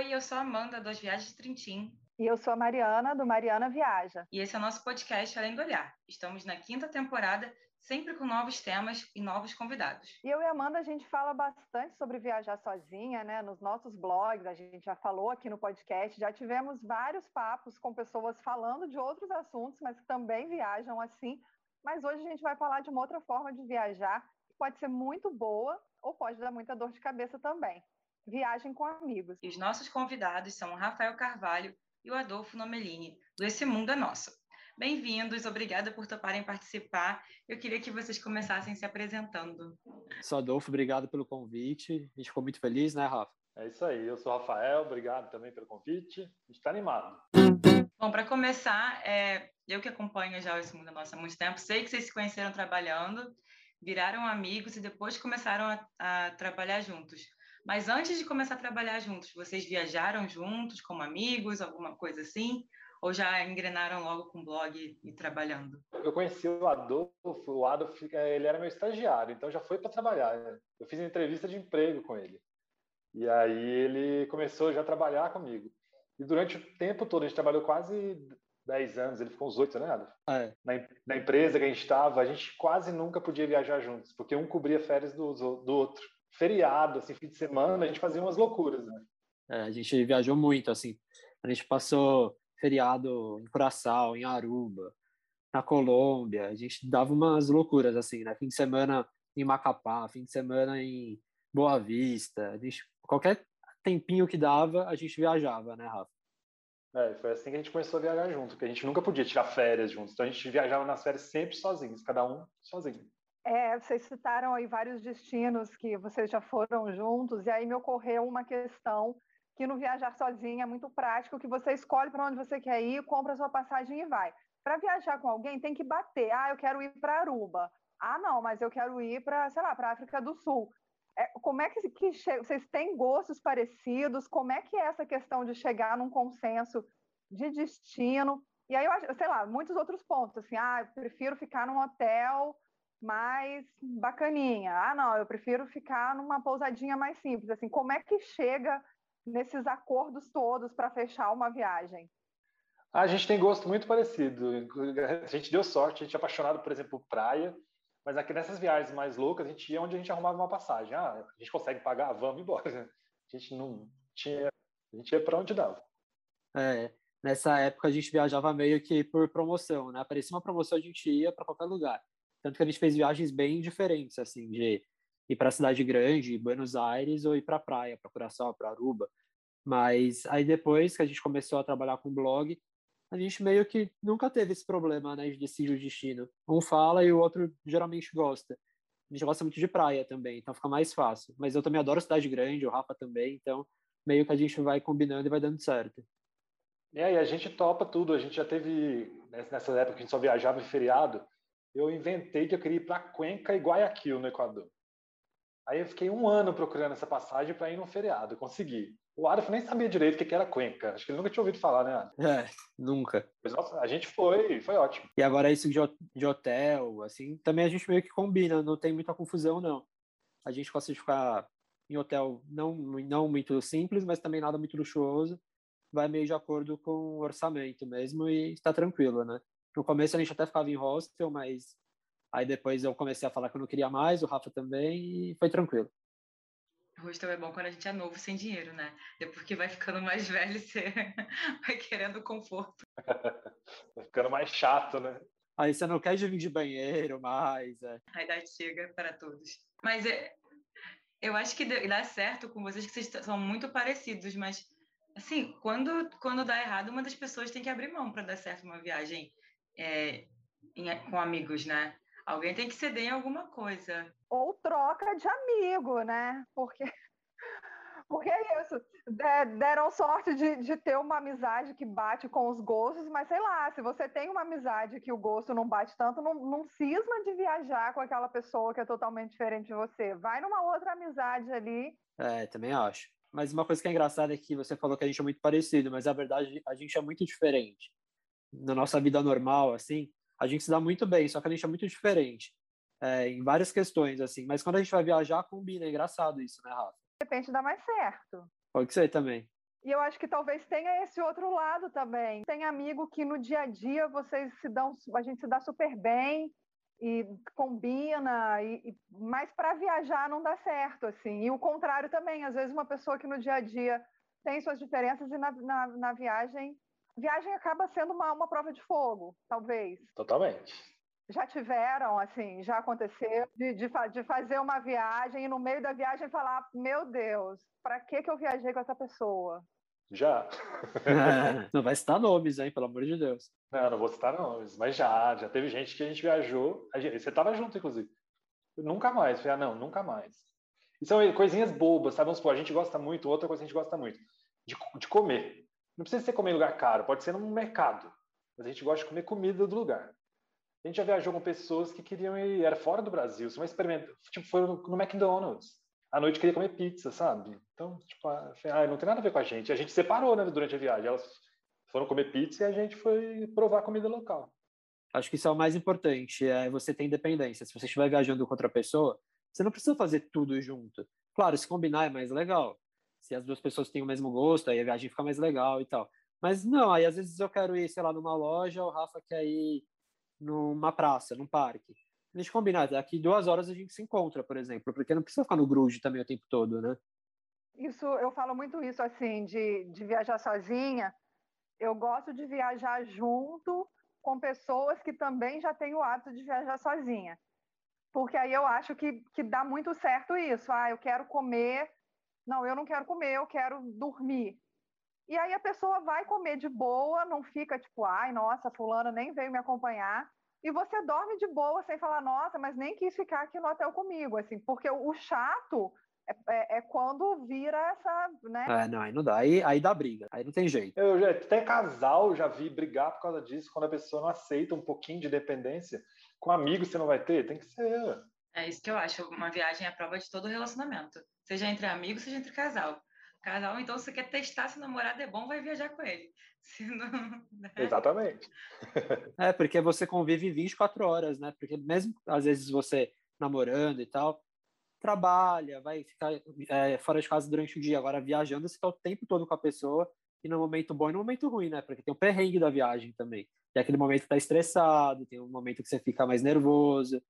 Oi, eu sou a Amanda, das Viagens de Trintim. E eu sou a Mariana, do Mariana Viaja. E esse é o nosso podcast Além do Olhar. Estamos na quinta temporada, sempre com novos temas e novos convidados. E eu e a Amanda, a gente fala bastante sobre viajar sozinha, né? Nos nossos blogs, a gente já falou aqui no podcast, já tivemos vários papos com pessoas falando de outros assuntos, mas que também viajam assim. Mas hoje a gente vai falar de uma outra forma de viajar, que pode ser muito boa ou pode dar muita dor de cabeça também. Viagem com amigos. E os nossos convidados são o Rafael Carvalho e o Adolfo Nomelini, do Esse Mundo é Nosso. Bem-vindos, obrigada por toparem participar. Eu queria que vocês começassem se apresentando. Sou Adolfo, obrigado pelo convite. A gente ficou muito feliz, né, Rafa? É isso aí, eu sou o Rafael, obrigado também pelo convite. A gente está animado. Bom, para começar, é, eu que acompanho já Esse Mundo é Nosso há muito tempo, sei que vocês se conheceram trabalhando, viraram amigos e depois começaram a, a trabalhar juntos. Mas antes de começar a trabalhar juntos, vocês viajaram juntos como amigos, alguma coisa assim? Ou já engrenaram logo com o blog e trabalhando? Eu conheci o Adolfo, o Adolfo, ele era meu estagiário, então já foi para trabalhar. Né? Eu fiz uma entrevista de emprego com ele. E aí ele começou já a trabalhar comigo. E durante o tempo todo, a gente trabalhou quase 10 anos, ele ficou uns 8, né, Adolfo? É. Na, na, empresa que a gente estava, a gente quase nunca podia viajar juntos, porque um cobria férias do, do outro feriado, assim, fim de semana, a gente fazia umas loucuras, né? É, a gente viajou muito, assim. A gente passou feriado em Curaçao, em Aruba, na Colômbia. A gente dava umas loucuras, assim, né? Fim de semana em Macapá, fim de semana em Boa Vista. A gente, qualquer tempinho que dava, a gente viajava, né, Rafa? É, foi assim que a gente começou a viajar junto, porque a gente nunca podia tirar férias juntos. Então a gente viajava nas férias sempre sozinhos, cada um sozinho. É, vocês citaram aí vários destinos que vocês já foram juntos, e aí me ocorreu uma questão que no viajar sozinho é muito prático, que você escolhe para onde você quer ir, compra sua passagem e vai. Para viajar com alguém tem que bater. Ah, eu quero ir para Aruba. Ah, não, mas eu quero ir para, sei lá, para África do Sul. É, como é que, que vocês têm gostos parecidos? Como é que é essa questão de chegar num consenso de destino? E aí eu sei lá, muitos outros pontos, assim, ah, eu prefiro ficar num hotel mais bacaninha. Ah, não, eu prefiro ficar numa pousadinha mais simples. Assim, como é que chega nesses acordos todos para fechar uma viagem? A gente tem gosto muito parecido. A gente deu sorte, a gente é apaixonado, por exemplo, por praia, mas aqui nessas viagens mais loucas, a gente ia onde a gente arrumava uma passagem. Ah, a gente consegue pagar? Vamos embora. A gente não tinha, a gente ia para onde dava. É, nessa época a gente viajava meio que por promoção, né? Aparecia uma promoção, a gente ia para qualquer lugar. Tanto que a gente fez viagens bem diferentes, assim, de ir para a cidade grande, Buenos Aires, ou ir para a praia, para Curaçao, para Aruba. Mas aí depois que a gente começou a trabalhar com blog, a gente meio que nunca teve esse problema, né, de decidir o destino. Um fala e o outro geralmente gosta. A gente gosta muito de praia também, então fica mais fácil. Mas eu também adoro cidade grande, o Rafa também, então meio que a gente vai combinando e vai dando certo. É, e a gente topa tudo. A gente já teve, nessa época que a gente só viajava em feriado, eu inventei que eu queria ir para Cuenca e Guayaquil, no Equador. Aí eu fiquei um ano procurando essa passagem para ir no feriado, consegui. O Adolfo nem sabia direito o que era Cuenca. Acho que ele nunca tinha ouvido falar, né? É, nunca. Mas, nossa, a gente foi, foi ótimo. E agora isso de hotel, assim, também a gente meio que combina, não tem muita confusão, não. A gente gosta de ficar em hotel não, não muito simples, mas também nada muito luxuoso. Vai meio de acordo com o orçamento mesmo e está tranquilo, né? No começo a gente até ficava em hostel, mas aí depois eu comecei a falar que eu não queria mais, o Rafa também, e foi tranquilo. Hostel é bom quando a gente é novo sem dinheiro, né? Depois que vai ficando mais velho, você vai querendo conforto. vai ficando mais chato, né? Aí você não quer dividir banheiro mais. É. A idade chega para todos. Mas é, eu acho que dá certo com vocês, que vocês são muito parecidos, mas assim, quando, quando dá errado, uma das pessoas tem que abrir mão para dar certo uma viagem é, em, com amigos, né? Alguém tem que ceder em alguma coisa. Ou troca de amigo, né? Porque, porque é isso. Deram sorte de, de ter uma amizade que bate com os gostos, mas sei lá, se você tem uma amizade que o gosto não bate tanto, não, não cisma de viajar com aquela pessoa que é totalmente diferente de você. Vai numa outra amizade ali. É, também acho. Mas uma coisa que é engraçada é que você falou que a gente é muito parecido, mas a verdade a gente é muito diferente na nossa vida normal, assim, a gente se dá muito bem, só que a gente é muito diferente é, em várias questões, assim. Mas quando a gente vai viajar, combina. É engraçado isso, né, Rafa? De repente dá mais certo. Pode ser também. E eu acho que talvez tenha esse outro lado também. Tem amigo que no dia a dia vocês se dão, a gente se dá super bem e combina, e, e mas para viajar não dá certo, assim. E o contrário também, às vezes uma pessoa que no dia a dia tem suas diferenças e na, na, na viagem, viagem acaba sendo uma, uma prova de fogo, talvez. Totalmente. Já tiveram, assim, já aconteceu de, de, de fazer uma viagem e no meio da viagem falar: Meu Deus, para que, que eu viajei com essa pessoa? Já. não vai citar nomes, hein, pelo amor de Deus. Não, não vou citar nomes, mas já, já teve gente que a gente viajou. A gente, você estava junto, inclusive. Nunca mais. Falei, ah, não, nunca mais. E são coisinhas bobas, sabe? Vamos supor, a gente gosta muito, outra coisa que a gente gosta muito, de, de comer. Não precisa ser comer em lugar caro, pode ser num mercado. Mas a gente gosta de comer comida do lugar. A gente já viajou com pessoas que queriam ir, era fora do Brasil, uma experimento, tipo, foi no McDonald's. À noite queria comer pizza, sabe? Então, tipo, ah, não tem nada a ver com a gente. A gente separou, né, durante a viagem. Elas foram comer pizza e a gente foi provar comida local. Acho que isso é o mais importante, é você ter independência. Se você estiver viajando com outra pessoa, você não precisa fazer tudo junto. Claro, se combinar é mais legal. Se as duas pessoas têm o mesmo gosto, aí a viagem fica mais legal e tal. Mas não, aí às vezes eu quero ir, sei lá, numa loja, o Rafa quer ir numa praça, num parque. A gente combina, daqui duas horas a gente se encontra, por exemplo, porque não precisa ficar no grude também o tempo todo, né? Isso, eu falo muito isso, assim, de, de viajar sozinha. Eu gosto de viajar junto com pessoas que também já têm o hábito de viajar sozinha. Porque aí eu acho que, que dá muito certo isso. Ah, eu quero comer. Não, eu não quero comer, eu quero dormir. E aí a pessoa vai comer de boa, não fica tipo, ai, nossa, fulano nem veio me acompanhar. E você dorme de boa, sem falar, nossa, mas nem quis ficar aqui no hotel comigo, assim, porque o chato é, é, é, quando vira essa, né? É, não, aí não dá, aí, aí dá briga, aí não tem jeito. Eu já, até casal já vi brigar por causa disso, quando a pessoa não aceita um pouquinho de dependência. Com amigos você não vai ter? Tem que ser. É isso que eu acho. Uma viagem é a prova de todo relacionamento. Seja entre amigos, seja entre casal. Casal, então, se você quer testar se o namorado é bom, vai viajar com ele. Não, né? Exatamente. é, porque você convive 24 horas, né? Porque mesmo, às vezes, você namorando e tal, trabalha, vai ficar é, fora de casa durante o dia. Agora, viajando, você está o tempo todo com a pessoa, e no momento bom e no momento ruim, né? Porque tem o perrengue da viagem também. Tem aquele momento que tá estressado, tem um momento que você fica mais nervoso.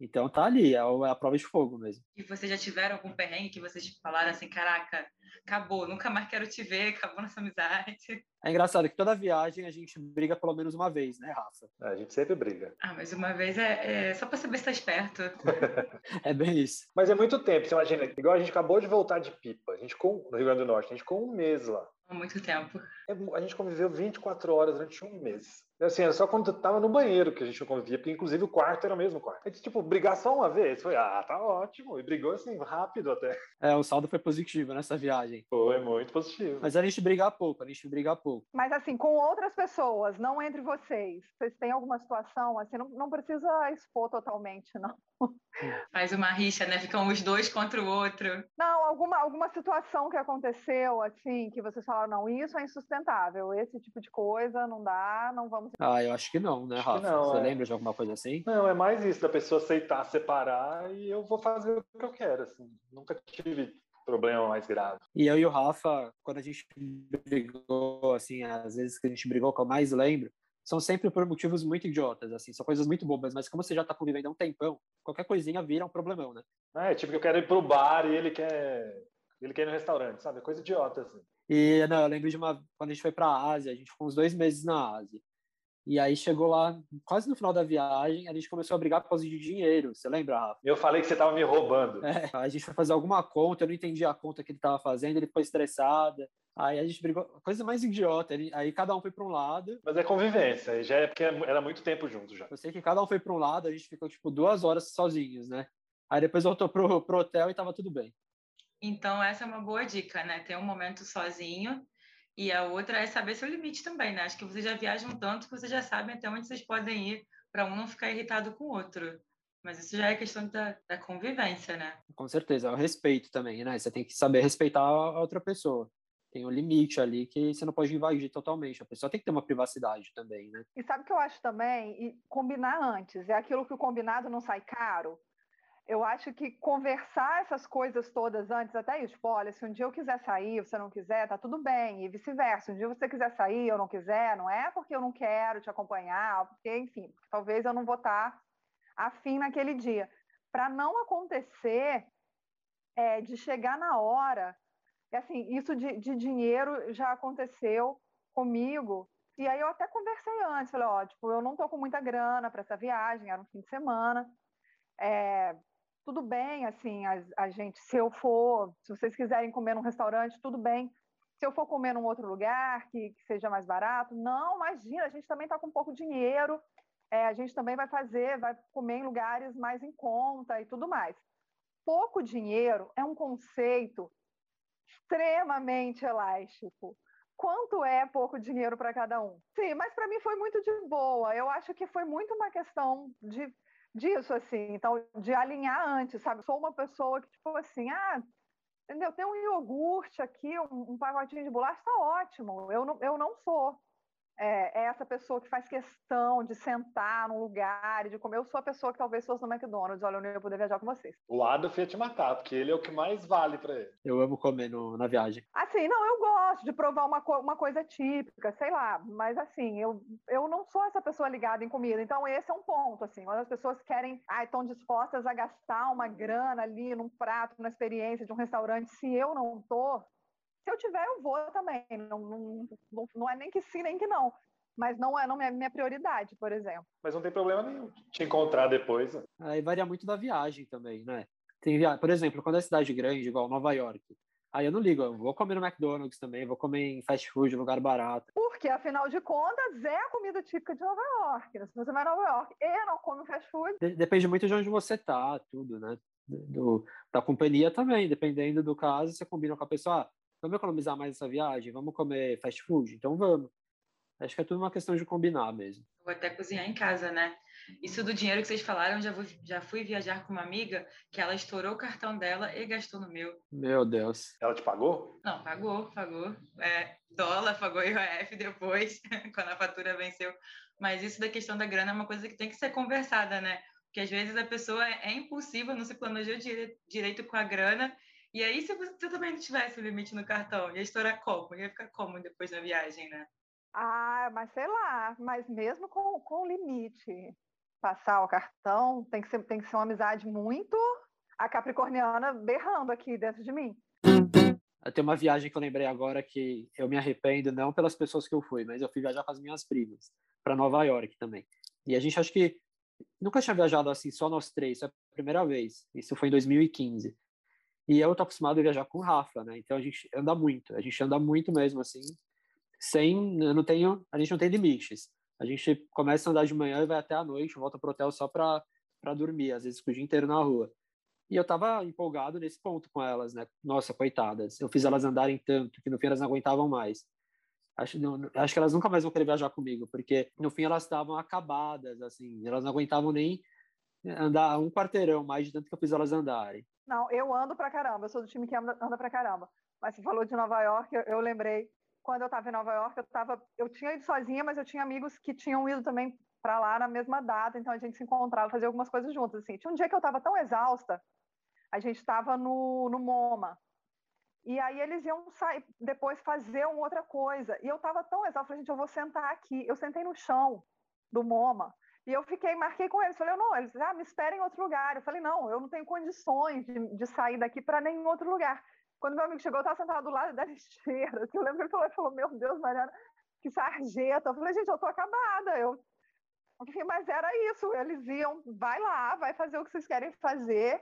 Então tá ali, é, é a prova de fogo mesmo. E vocês já tiveram algum perrengue que vocês falaram assim, caraca, acabou, nunca mais quero te ver, acabou nossa amizade? É engraçado que toda viagem a gente briga pelo menos uma vez, né, Rafa? É, a gente sempre briga. Ah, mas uma vez é, é só pra saber se tá esperto. é bem isso. Mas é muito tempo, você imagina, igual a gente acabou de voltar de Pipa, a gente ficou no Rio Grande do Norte, a gente ficou um mês lá. Há muito tempo. É, a gente conviveu 24 horas durante um mês. Assim, é só quando tava no banheiro que a gente não convivia, porque inclusive o quarto era o mesmo quarto. A gente, tipo, brigar só uma vez, foi, ah, tá ótimo. E brigou assim, rápido até. É, o saldo foi positivo nessa viagem. Foi muito positivo. Mas a gente briga pouco, a gente briga pouco. Mas assim, com outras pessoas, não entre vocês. Vocês têm alguma situação, assim, não, não precisa expor totalmente, não. Faz uma rixa, né? Ficam os dois contra o outro. Não, alguma, alguma situação que aconteceu, assim, que vocês falaram, não, isso é insustentável, esse tipo de coisa não dá, não vamos. Ah, eu acho que não, né, Rafa? Não, Você é... lembra de alguma coisa assim? Não, é mais isso, da pessoa aceitar separar e eu vou fazer o que eu quero, assim. Nunca tive problema mais grave. E eu e o Rafa, quando a gente brigou, assim, às vezes que a gente brigou, que eu mais lembro, são sempre por motivos muito idiotas, assim, são coisas muito bobas, mas como você já tá convivendo há um tempão, qualquer coisinha vira um problemão, né? É, tipo que eu quero ir pro bar e ele quer ele quer ir no restaurante, sabe? Coisa idiota, assim. E, não, eu lembro de uma, quando a gente foi pra Ásia, a gente ficou uns dois meses na Ásia, e aí chegou lá, quase no final da viagem, a gente começou a brigar por causa de dinheiro. Você lembra, Rafa? Eu falei que você tava me roubando. É, a gente foi fazer alguma conta, eu não entendi a conta que ele tava fazendo, ele ficou estressado. Aí a gente brigou, coisa mais idiota. Aí cada um foi para um lado. Mas é convivência, já é porque era muito tempo junto já. Eu sei que cada um foi para um lado, a gente ficou tipo duas horas sozinhos, né? Aí depois voltou pro, pro hotel e tava tudo bem. Então essa é uma boa dica, né? Ter um momento sozinho e a outra é saber seu limite também, né? Acho que vocês já viajam tanto que vocês já sabem até onde vocês podem ir para um não ficar irritado com o outro. Mas isso já é questão da, da convivência, né? Com certeza, é o respeito também, né? Você tem que saber respeitar a outra pessoa. Tem um limite ali que você não pode invadir totalmente. A pessoa tem que ter uma privacidade também, né? E sabe o que eu acho também? E combinar antes. É aquilo que o combinado não sai caro. Eu acho que conversar essas coisas todas antes, até isso, tipo, olha, se um dia eu quiser sair, você não quiser, tá tudo bem, e vice-versa. Um dia você quiser sair, eu não quiser, não é porque eu não quero te acompanhar, porque, enfim, talvez eu não vou estar tá afim naquele dia. Para não acontecer é, de chegar na hora, assim, isso de, de dinheiro já aconteceu comigo, e aí eu até conversei antes, falei, ó, tipo, eu não tô com muita grana para essa viagem, era um fim de semana, é, tudo bem, assim, a, a, gente, se eu for, se vocês quiserem comer num restaurante, tudo bem. Se eu for comer num outro lugar que, que seja mais barato, não, imagina, a gente também está com pouco dinheiro, é, a gente também vai fazer, vai comer em lugares mais em conta e tudo mais. Pouco dinheiro é um conceito extremamente elástico. Quanto é pouco dinheiro para cada um? Sim, mas para mim foi muito de boa. Eu acho que foi muito uma questão de disso, assim, então, de alinhar antes, sabe? Sou uma pessoa que, tipo assim, ah, entendeu? Tem um iogurte aqui, um, um pacotinho de bolacha, tá ótimo. Eu não, eu não sou é, é, essa pessoa que faz questão de sentar num lugar e de comer. Eu sou a pessoa que talvez fosse no McDonald's. Olha, eu não ia poder viajar com vocês. O Adolf ia te matar, porque ele é o que mais vale para ele. Eu amo comer no, na viagem. Assim, não, eu gosto de provar uma, uma coisa típica, sei lá. Mas assim, eu, eu não sou essa pessoa ligada em comida. Então, esse é um ponto, assim. Quando as pessoas querem, ah, estão dispostas a gastar uma grana ali num prato, na experiência de um restaurante, se eu não tô, se eu tiver, eu vou também. Não, não, não é nem que sim, nem que não. Mas não é, não é minha prioridade, por exemplo. Mas não tem problema nenhum te encontrar depois. Né? Aí varia muito da viagem também, né? Tem via... Por exemplo, quando é cidade grande, igual Nova York, aí eu não ligo, eu vou comer no McDonald's também, vou comer em fast food, lugar barato. Porque, afinal de contas, é a comida típica de Nova York. Né? Se você vai a Nova York e não come fast food... Depende muito de onde você tá, tudo, né? Do, da companhia também, dependendo do caso, você combina com a pessoa, ah, vamos economizar mais essa viagem? Vamos comer fast food? Então vamos. Acho que é tudo uma questão de combinar mesmo. Vou até cozinhar em casa, né? Isso do dinheiro que vocês falaram, já, vou, já fui viajar com uma amiga que ela estourou o cartão dela e gastou no meu. Meu Deus. Ela te pagou? Não, pagou, pagou. É, dólar, pagou IOF depois, quando a fatura venceu. Mas isso da questão da grana é uma coisa que tem que ser conversada, né? Porque às vezes a pessoa é impulsiva, não se planejou direito com a grana e aí, se você também não tivesse o limite no cartão, ia estourar como? Ia ficar como depois da viagem, né? Ah, mas sei lá, mas mesmo com, com limite, passar o cartão tem que, ser, tem que ser uma amizade muito a capricorniana berrando aqui dentro de mim. Tem uma viagem que eu lembrei agora que eu me arrependo, não pelas pessoas que eu fui, mas eu fui viajar com as minhas primas, para Nova York também. E a gente acho que nunca tinha viajado assim, só nós três, é a primeira vez. Isso foi em 2015. E eu tô acostumado a viajar com o Rafa, né? Então a gente anda muito, a gente anda muito mesmo, assim, sem, eu não tenho, a gente não tem limites. A gente começa a andar de manhã e vai até a noite, volta pro hotel só para dormir, às vezes o dia inteiro na rua. E eu tava empolgado nesse ponto com elas, né? Nossa, coitadas. Eu fiz elas andarem tanto que no fim elas não aguentavam mais. Acho, não, acho que elas nunca mais vão querer viajar comigo, porque no fim elas estavam acabadas, assim, elas não aguentavam nem andar um quarteirão mais de tanto que eu fiz elas andarem. Não, eu ando pra caramba, eu sou do time que anda, anda pra caramba. Mas você falou de Nova York, eu, eu lembrei, quando eu estava em Nova York, eu tava, eu tinha ido sozinha, mas eu tinha amigos que tinham ido também para lá na mesma data, então a gente se encontrava, fazia algumas coisas juntos, assim. Tinha um dia que eu estava tão exausta, a gente estava no, no MoMA, e aí eles iam sair, depois fazer uma outra coisa, e eu estava tão exausta, falei, gente, eu vou sentar aqui. Eu sentei no chão do MoMA, e eu fiquei, marquei com eles, falei, não, eles, ah, me esperem em outro lugar. Eu falei, não, eu não tenho condições de, de sair daqui para nenhum outro lugar. Quando meu amigo chegou, eu estava sentado do lado da lixeira. Eu lembro que ele falou, meu Deus, Mariana, que sarjeta. Eu falei, gente, eu tô acabada. Eu, enfim, mas era isso. Eles iam, vai lá, vai fazer o que vocês querem fazer.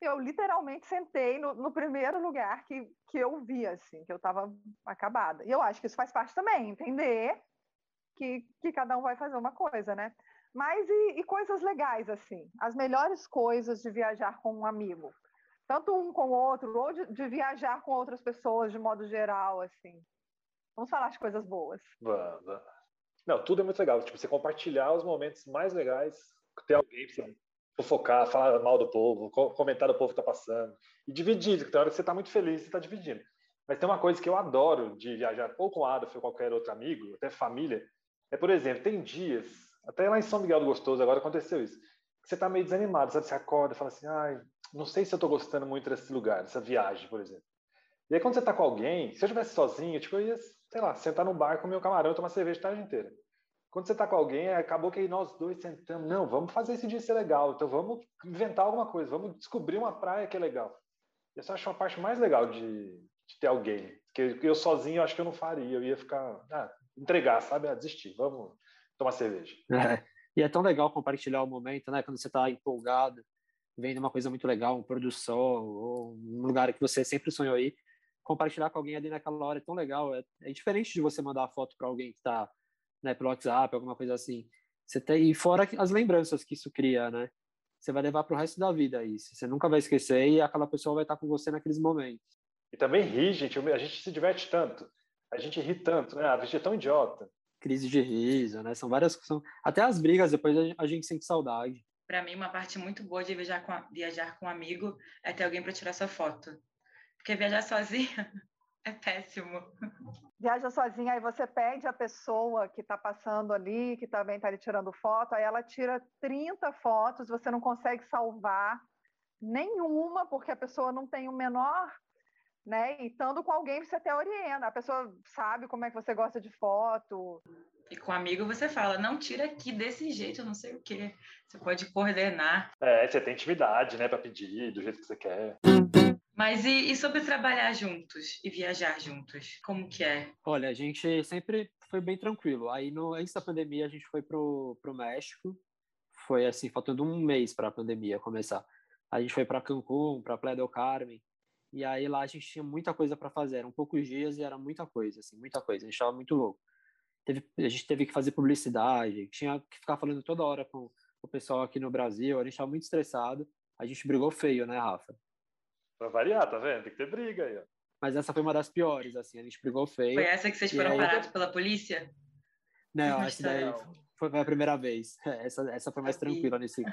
Eu literalmente sentei no, no primeiro lugar que, que eu vi, assim, que eu estava acabada. E eu acho que isso faz parte também, entender que, que cada um vai fazer uma coisa, né? Mas e, e, coisas legais, assim? As melhores coisas de viajar com um amigo. Tanto um com o outro, ou de, de, viajar com outras pessoas, de modo geral, assim. Vamos falar de coisas boas. Vamos. Não, tudo é muito legal. Tipo, você compartilhar os momentos mais legais, ter alguém pra você falar mal do povo, comentar do povo que tá passando. E dividir, tem hora que você tá muito feliz, você tá dividindo. Mas tem uma coisa que eu adoro de viajar, ou com o Adolf ou qualquer outro amigo, até família, é, por exemplo, tem dias até lá em São Miguel do Gostoso agora aconteceu isso. você está meio desanimado, sabe? Você acorda e fala assim, ai, não sei se eu estou gostando muito desse lugar, dessa viagem, por exemplo. E aí quando você está com alguém, se eu estivesse sozinho, tipo, eu ia, sei lá, sentar no bar com meu camarão e tomar cerveja a tarde inteira. Quando você está com alguém, acabou que nós dois sentamos, não, vamos fazer esse dia ser legal, então vamos inventar alguma coisa, vamos descobrir uma praia que é legal. Eu acho uma parte mais legal de, de ter alguém, que eu sozinho acho que eu não faria, eu ia ficar, ah, entregar, sabe, ah, desistir, vamos tomar cerveja. É. E é tão legal compartilhar o momento, né? Quando você está empolgado, vendo uma coisa muito legal, um pôr do sol, ou um lugar que você sempre sonhou ir, compartilhar com alguém ali naquela hora é tão legal. É, é diferente de você mandar a foto para alguém que está né, pelo WhatsApp, alguma coisa assim. Você tem, e fora as lembranças que isso cria, né? Você vai levar para o resto da vida isso. Você nunca vai esquecer e aquela pessoa vai estar com você naqueles momentos. E também ri, gente. A gente se diverte tanto. A gente ri tanto, né? A gente é tão idiota crise de riso, né? São várias são, até as brigas depois a gente sente saudade. Para mim, uma parte muito boa de viajar com, viajar com um amigo é ter alguém para tirar sua foto. Porque viajar sozinha é péssimo. Viaja sozinha, aí você pede a pessoa que está passando ali, que também está ali tirando foto, aí ela tira 30 fotos, você não consegue salvar nenhuma, porque a pessoa não tem o menor né? E estando com alguém, você até orienta. A pessoa sabe como é que você gosta de foto. E com um amigo você fala, não, tira aqui desse jeito, não sei o quê. Você pode coordenar. É, você tem intimidade, né, para pedir do jeito que você quer. Mas e, e, sobre trabalhar juntos e viajar juntos? Como que é? Olha, a gente sempre foi bem tranquilo. Aí, no, antes da pandemia, a gente foi pro, pro México. Foi, assim, faltando um mês para a pandemia começar. A gente foi para Cancún, para Playa del Carmen. E aí lá a gente tinha muita coisa para fazer, eram poucos dias e era muita coisa, assim, muita coisa. A gente estava muito louco. Teve, a gente teve que fazer publicidade, tinha que ficar falando toda hora com o pessoal aqui no Brasil, a gente estava muito estressado. A gente brigou feio, né, Rafa? Pra variar, tá vendo? Tem que ter briga aí, ó. Mas essa foi uma das piores, assim, a gente brigou feio. Foi essa que vocês foram aí... parados pela polícia? Não, essa daí foi a primeira vez. Essa, essa foi mais tranquila nesse,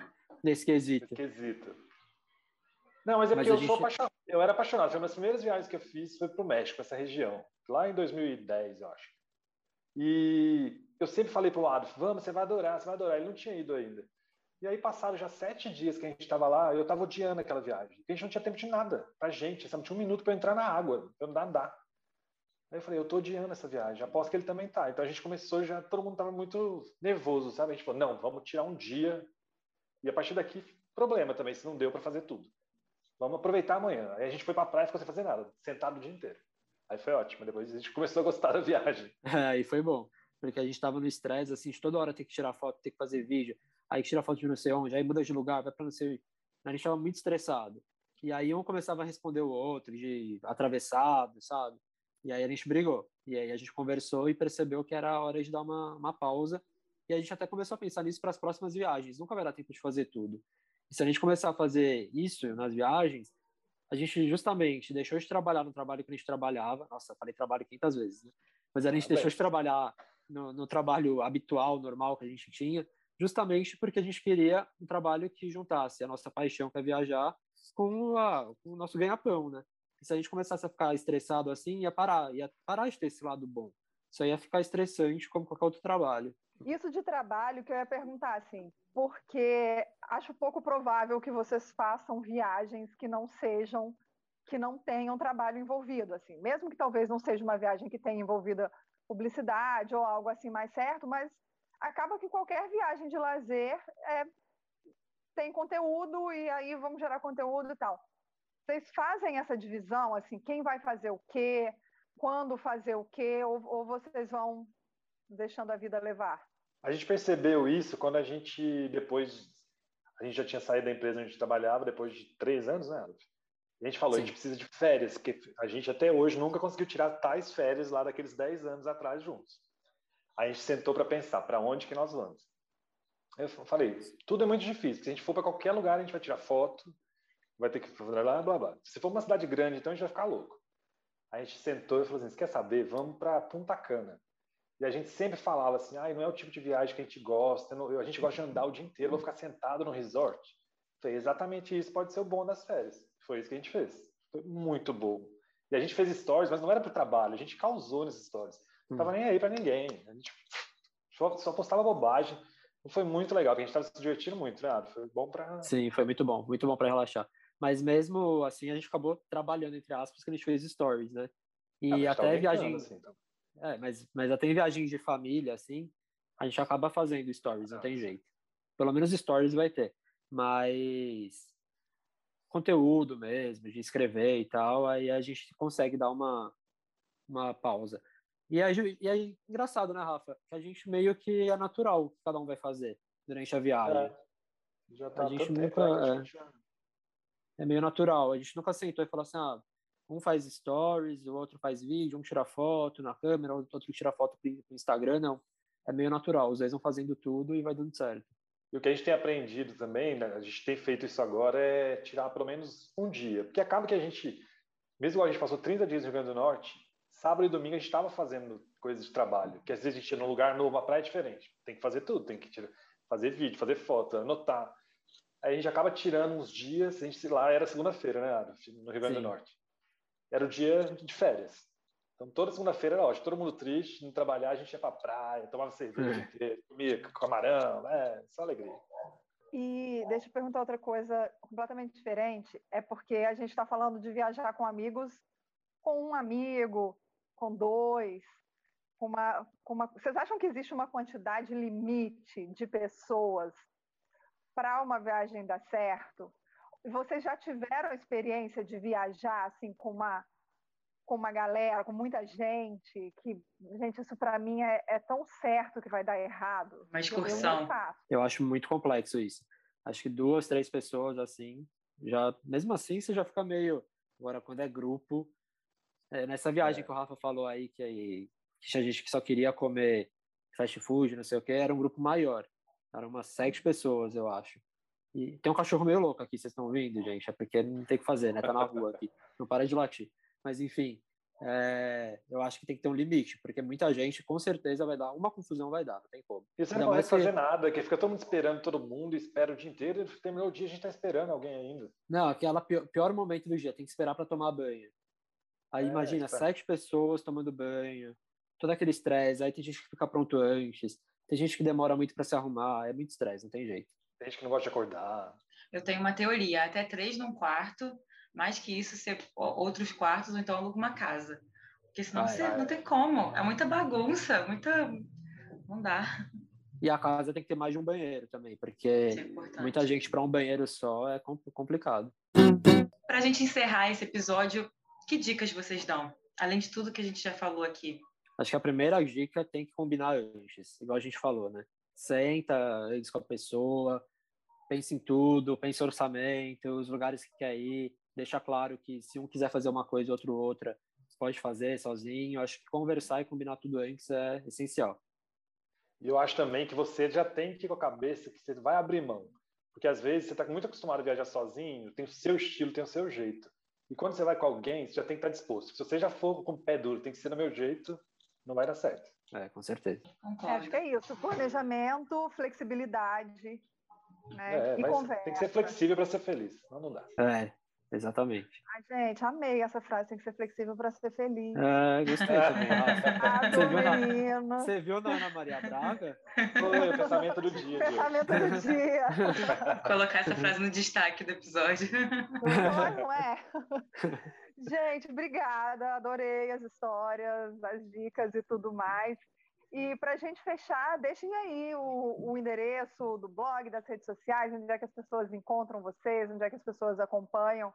nesse quesito. Nesse quesito. Não, mas é porque mas eu gente... sou apaixonado. Eu era apaixonado. Foi uma das primeiras viagens que eu fiz foi para o México, essa região. Lá em 2010, eu acho. E eu sempre falei para o Adolfo, vamos, você vai adorar, você vai adorar. Ele não tinha ido ainda. E aí passaram já sete dias que a gente estava lá, eu estava odiando aquela viagem. A gente não tinha tempo de nada pra gente, não tinha um minuto para entrar na água, para nadar. Aí eu falei, eu tô odiando essa viagem, aposto que ele também tá. Então a gente começou já, todo mundo tava muito nervoso, sabe? A gente falou, não, vamos tirar um dia. E a partir daqui, problema também, se não deu para fazer tudo. Vamos aproveitar amanhã. Aí a gente foi para a praia e ficou sem fazer nada, sentado o dia inteiro. Aí foi ótimo. Depois a gente começou a gostar da viagem. E foi bom. Porque a gente estava no estresse, assim, de toda hora tem que tirar foto, tem que fazer vídeo. Aí tira foto de não sei onde, aí muda de lugar, vai para não sei. A gente estava muito estressado. E aí um começava a responder o outro, de atravessado, sabe? E aí a gente brigou. E aí a gente conversou e percebeu que era hora de dar uma, uma pausa. E a gente até começou a pensar nisso para as próximas viagens. Nunca vai dar tempo de fazer tudo. E se a gente começar a fazer isso nas viagens, a gente justamente deixou de trabalhar no trabalho que a gente trabalhava. Nossa, falei trabalho 500 vezes, né? Mas a gente ah, deixou bem. de trabalhar no, no, trabalho habitual, normal que a gente tinha, justamente porque a gente queria um trabalho que juntasse a nossa paixão, que é viajar, com, a, com o nosso ganha-pão, né? E se a gente começasse a ficar estressado assim, ia parar, ia parar de ter esse lado bom. Isso ia ficar estressante como qualquer outro trabalho. Isso de trabalho que eu ia perguntar, assim, porque acho pouco provável que vocês façam viagens que não sejam, que não tenham trabalho envolvido, assim, mesmo que talvez não seja uma viagem que tenha envolvida publicidade ou algo assim mais certo, mas acaba que qualquer viagem de lazer é, tem conteúdo e aí vamos gerar conteúdo e tal. Vocês fazem essa divisão, assim, quem vai fazer o quê, quando fazer o quê, ou, ou vocês vão deixando a vida levar? A gente percebeu isso quando a gente, depois, a gente já tinha saído da empresa onde a gente trabalhava, depois de três anos, né? A gente falou, Sim. a gente precisa de férias, porque a gente até hoje nunca conseguiu tirar tais férias lá daqueles dez anos atrás juntos. Aí a gente sentou para pensar, para onde que nós vamos? Eu falei, tudo é muito difícil. Se a gente for para qualquer lugar, a gente vai tirar foto, vai ter que fazer blá, blá, blá. Se for uma cidade grande, então a gente vai ficar louco. A gente sentou e falou assim, quer saber? Vamos para Punta Cana. E a gente sempre falava assim, ah, não é o tipo de viagem que a gente gosta, a gente gosta de andar o dia inteiro, vou ficar sentado no resort. Foi exatamente isso, pode ser o bom das férias. Foi isso que a gente fez. Foi muito bom. E a gente fez stories, mas não era para o trabalho, a gente causou nesses stories. Não estava hum. nem aí para ninguém. A gente só, só postava bobagem. foi muito legal, porque a gente estava se divertindo muito, né? Foi bom para. Sim, foi muito bom, muito bom para relaxar. Mas mesmo assim, a gente acabou trabalhando, entre aspas, que a gente fez stories, né? E ah, até viagem. Assim, então. É, mas, mas até em viagens de família, assim, a gente acaba fazendo stories, não tem jeito. Pelo menos stories vai ter. Mas conteúdo mesmo, de escrever e tal, aí a gente consegue dar uma, uma pausa. E é, e é engraçado, né, Rafa? Que a gente meio que é natural que cada um vai fazer durante a viagem. É. Já tá a gente nunca. Tempo, né? é, gente... é meio natural. A gente nunca sentou e falou assim: ah, um faz stories, o outro faz vídeo, um tira foto na câmera, o outro tira foto pro Instagram. Não. É meio natural. Os dois vão fazendo tudo e vai dando certo. E o que a gente tem aprendido também, né, a gente tem feito isso agora, é tirar pelo menos um dia. Porque acaba que a gente, mesmo a gente passou 30 dias no Rio Grande do Norte, sábado e domingo a gente estava fazendo coisas de trabalho. Que às vezes a gente ia num lugar novo, uma praia diferente. Tem que fazer tudo, tem que tirar, fazer vídeo, fazer foto, anotar. Aí a gente acaba tirando uns dias, a gente, sei lá, era segunda-feira, né, no Rio Grande Sim. do Norte. Era o dia de férias. Então, toda segunda-feira era ótimo, todo mundo triste, não trabalhar, a gente ia pra praia, tomava cerveja, é. comia camarão, né? Só alegria. E deixa eu perguntar outra coisa completamente diferente. É porque a gente está falando de viajar com amigos, com um amigo, com dois, com uma, com uma. Vocês acham que existe uma quantidade limite de pessoas para uma viagem dar certo? Vocês já tiveram a experiência de viajar assim com uma com uma galera, com muita gente, que, gente, isso para mim é, é, tão certo que vai dar errado. Uma excursão. Eu, eu acho muito complexo isso. Acho que duas, três pessoas assim, já, mesmo assim, você já fica meio. Agora, quando é grupo, é, nessa viagem é. que o Rafa falou aí, que, aí, que tinha gente que só queria comer fast food, não sei o que, era um grupo maior. Eram umas sete pessoas, eu acho. E tem um cachorro meio louco aqui, vocês estão ouvindo, gente? É porque não tem o que fazer, né? Tá na rua aqui. Não para de latir. Mas, enfim, é, eu acho que tem que ter um limite, porque muita gente com certeza vai dar, uma confusão vai dar, não tem como. E você ainda não pode fazer que... nada, que fica todo mundo esperando todo mundo, espera o dia inteiro, e terminou o dia a gente tá esperando alguém ainda. Não, aquela pior, pior momento do dia, tem que esperar para tomar banho. Aí é, imagina, espera. sete pessoas tomando banho, todo aquele estresse, aí tem gente que fica pronto antes, tem gente que demora muito para se arrumar, é muito estresse, não tem jeito. Tem gente que não gosta de acordar. Eu tenho uma teoria, até três num quarto, mais que isso, ser outros quartos ou então alguma casa. Porque senão ai, você ai. não tem como. É muita bagunça, muita. Não dá. E a casa tem que ter mais de um banheiro também, porque é muita gente para um banheiro só é complicado. Para a gente encerrar esse episódio, que dicas vocês dão? Além de tudo que a gente já falou aqui. Acho que a primeira dica tem que combinar antes, igual a gente falou, né? Senta antes com a pessoa, pense em tudo, pense em orçamento, os lugares que quer ir, deixa claro que se um quiser fazer uma coisa e outro outra, pode fazer sozinho. Acho que conversar e combinar tudo antes é essencial. E eu acho também que você já tem que ir com a cabeça que você vai abrir mão. Porque às vezes você está muito acostumado a viajar sozinho, tem o seu estilo, tem o seu jeito. E quando você vai com alguém, você já tem que estar disposto. Se você já for com o pé duro, tem que ser do meu jeito, não vai dar certo. É, com certeza. É, acho que é isso. Planejamento, flexibilidade, né? É, e conversa. Tem que ser flexível para ser feliz. Não, não dá. É, Exatamente. Ai, gente, amei essa frase, tem que ser flexível para ser feliz. É, gostei também. Ah, você, viu na, você viu na Ana Maria Braga? Foi o pensamento do dia. Pensamento do dia. Colocar essa frase no destaque do episódio. Não, não é? Gente, obrigada, adorei as histórias, as dicas e tudo mais. E para a gente fechar, deixem aí o, o, endereço do blog, das redes sociais, onde é que as pessoas encontram vocês, onde é que as pessoas acompanham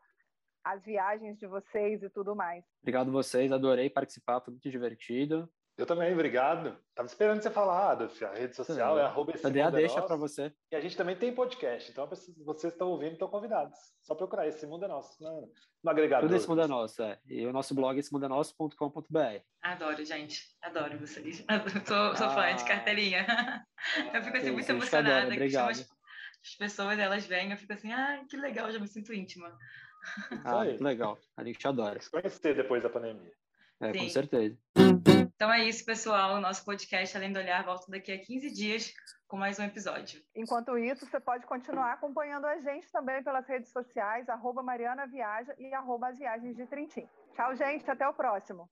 as viagens de vocês e tudo mais. Obrigado vocês, adorei participar, foi muito divertido. Eu também, obrigado. Tava esperando você falar, Adolf. A rede social é arroba a deixa para você. E a gente também tem podcast, então vocês estão ouvindo, estão convidados. Só procurar Esse Mundo é Nosso no, no agregador. Tudo Esse Mundo é Nosso, é. E o nosso blog é essemundenosso.com.br. Adoro, gente. Adoro vocês. Sou, sou ah. fã de carteirinha. Eu fico assim, muito emocionada. Adoro, obrigado. As, as pessoas, elas vêm, eu fico assim, ah, que legal, já me sinto íntima. Ah, que legal. A gente adora. Conhecer depois da pandemia. É, Sim. com certeza. Então é isso, pessoal. O nosso podcast Além do Olhar volta daqui a 15 dias com mais um episódio. Enquanto isso, você pode continuar acompanhando a gente também pelas redes sociais, arroba Mariana Viaja e arroba Viagens de Trintim. Tchau, gente. Até o próximo.